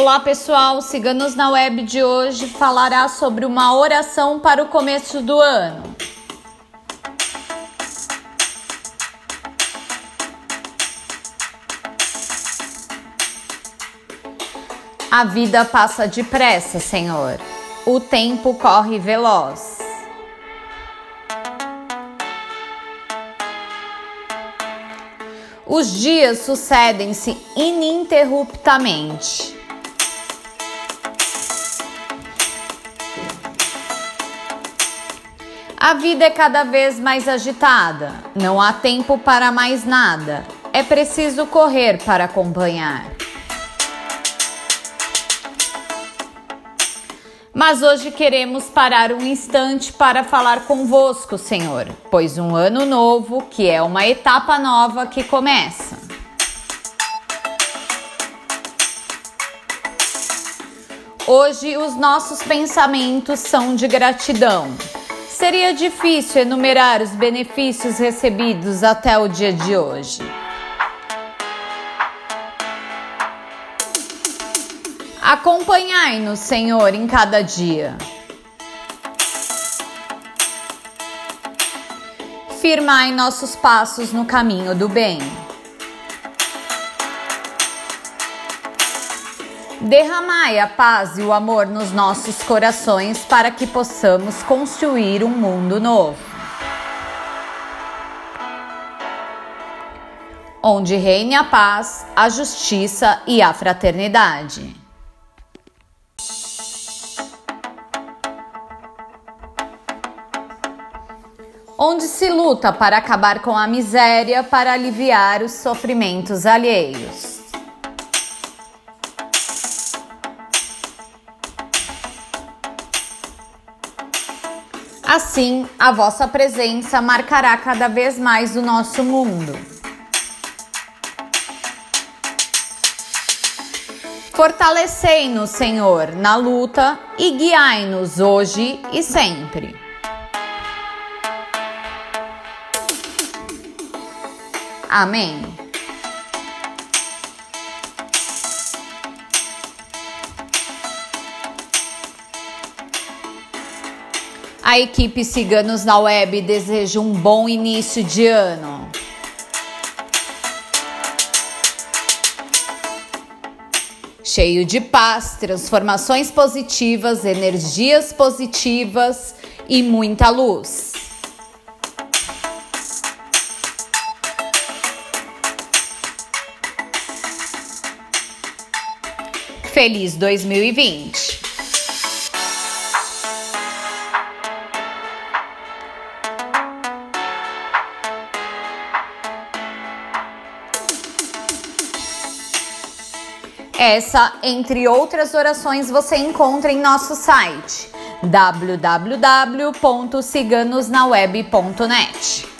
Olá pessoal, Ciganos na Web de hoje falará sobre uma oração para o começo do ano. A vida passa depressa, Senhor. O tempo corre veloz. Os dias sucedem-se ininterruptamente. A vida é cada vez mais agitada, não há tempo para mais nada, é preciso correr para acompanhar. Mas hoje queremos parar um instante para falar convosco, Senhor, pois um ano novo, que é uma etapa nova que começa. Hoje os nossos pensamentos são de gratidão Seria difícil enumerar os benefícios recebidos até o dia de hoje. Acompanhai-nos, Senhor, em cada dia. Firmai nossos passos no caminho do bem. Derramai a paz e o amor nos nossos corações para que possamos construir um mundo novo. Onde reine a paz, a justiça e a fraternidade. Onde se luta para acabar com a miséria para aliviar os sofrimentos alheios. Assim, a vossa presença marcará cada vez mais o nosso mundo. Fortalecei-nos, Senhor, na luta e guiai-nos hoje e sempre. Amém. A equipe Ciganos na Web deseja um bom início de ano. Cheio de paz, transformações positivas, energias positivas e muita luz. Feliz 2020! Essa, entre outras orações, você encontra em nosso site www.ciganosnaweb.net.